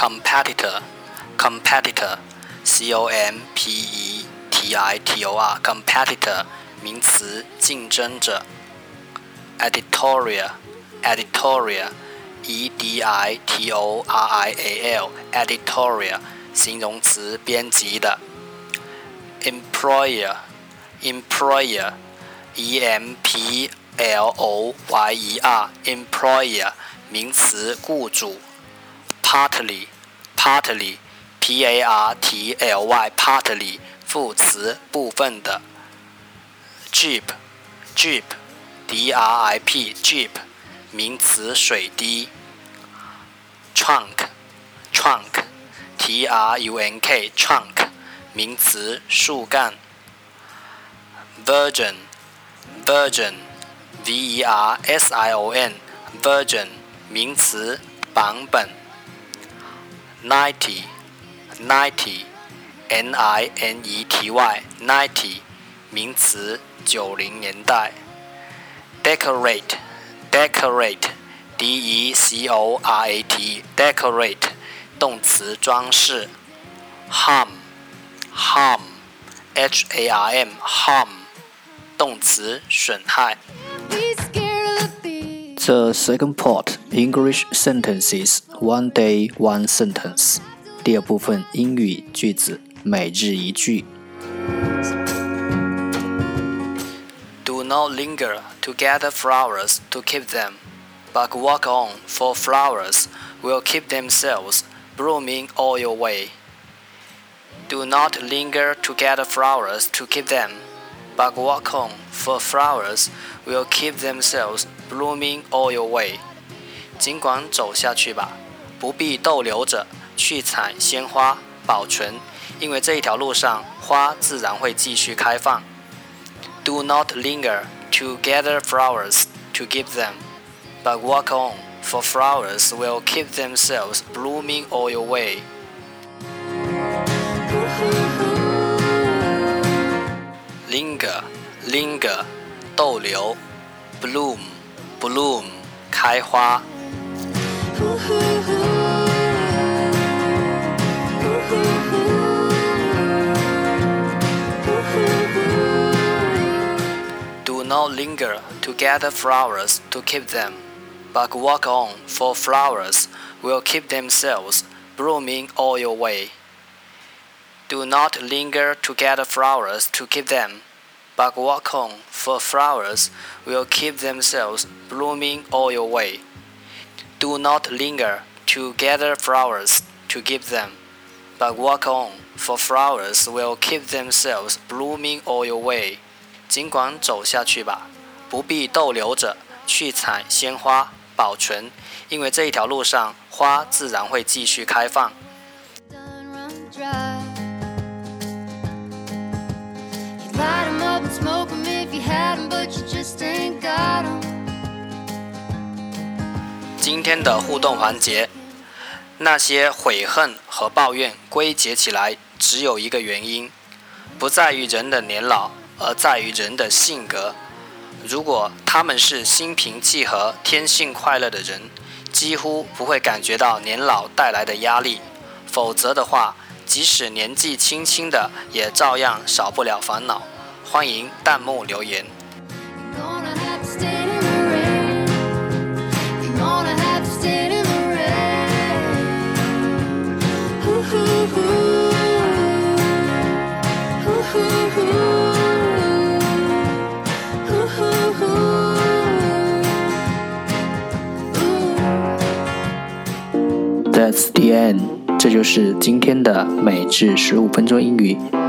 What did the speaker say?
Competitor, competitor, c o m p e t i t o r, competitor 名词，竞争者。editorial, editorial, e d i t o r i a l, editorial 形容词，编辑的。employer, employer, e m p l o y e r, employer 名词，雇主。Partly, partly, p a r t l y, partly 副词部分的。jeep, jeep, d r i p, jeep 名词水滴。trunk, trunk, t r u n k, trunk 名词树干。version, version, v e r s i o n, version 名词版本。Ninety, ninety, n i n e t y, ninety 名词，九零年代。decorate, decorate, d e c o r a t, decorate 动词，装饰。harm, harm, h a r m, harm 动词，损害。The second part English sentences one day one sentence。第二部分英语句子每日一句。Do not linger to gather flowers to keep them, but walk on, for flowers will keep themselves blooming all your way. Do not linger to gather flowers to keep them, but walk on, for flowers will keep themselves blooming all your way。尽管走下去吧，不必逗留着去采鲜花保存，因为这一条路上花自然会继续开放。Do not linger to gather flowers to give them, but walk on, for flowers will keep themselves blooming all your way. Linger, linger，逗留，bloom。bloom 开花。Do not linger to gather flowers to keep them, but walk on, for flowers will keep themselves blooming all your way. Do not linger to gather flowers to keep them, But walk on, for flowers will keep themselves blooming all your way. Do not linger to gather flowers to give them, but walk on, for flowers will keep themselves blooming all your way. 尽管走下去吧，不必逗留着去采鲜花保存，因为这一条路上花自然会继续开放。今天的互动环节，那些悔恨和抱怨归结起来只有一个原因，不在于人的年老，而在于人的性格。如果他们是心平气和、天性快乐的人，几乎不会感觉到年老带来的压力；否则的话，即使年纪轻轻的，也照样少不了烦恼。欢迎弹幕留言。That's the end，这就是今天的每日十五分钟英语。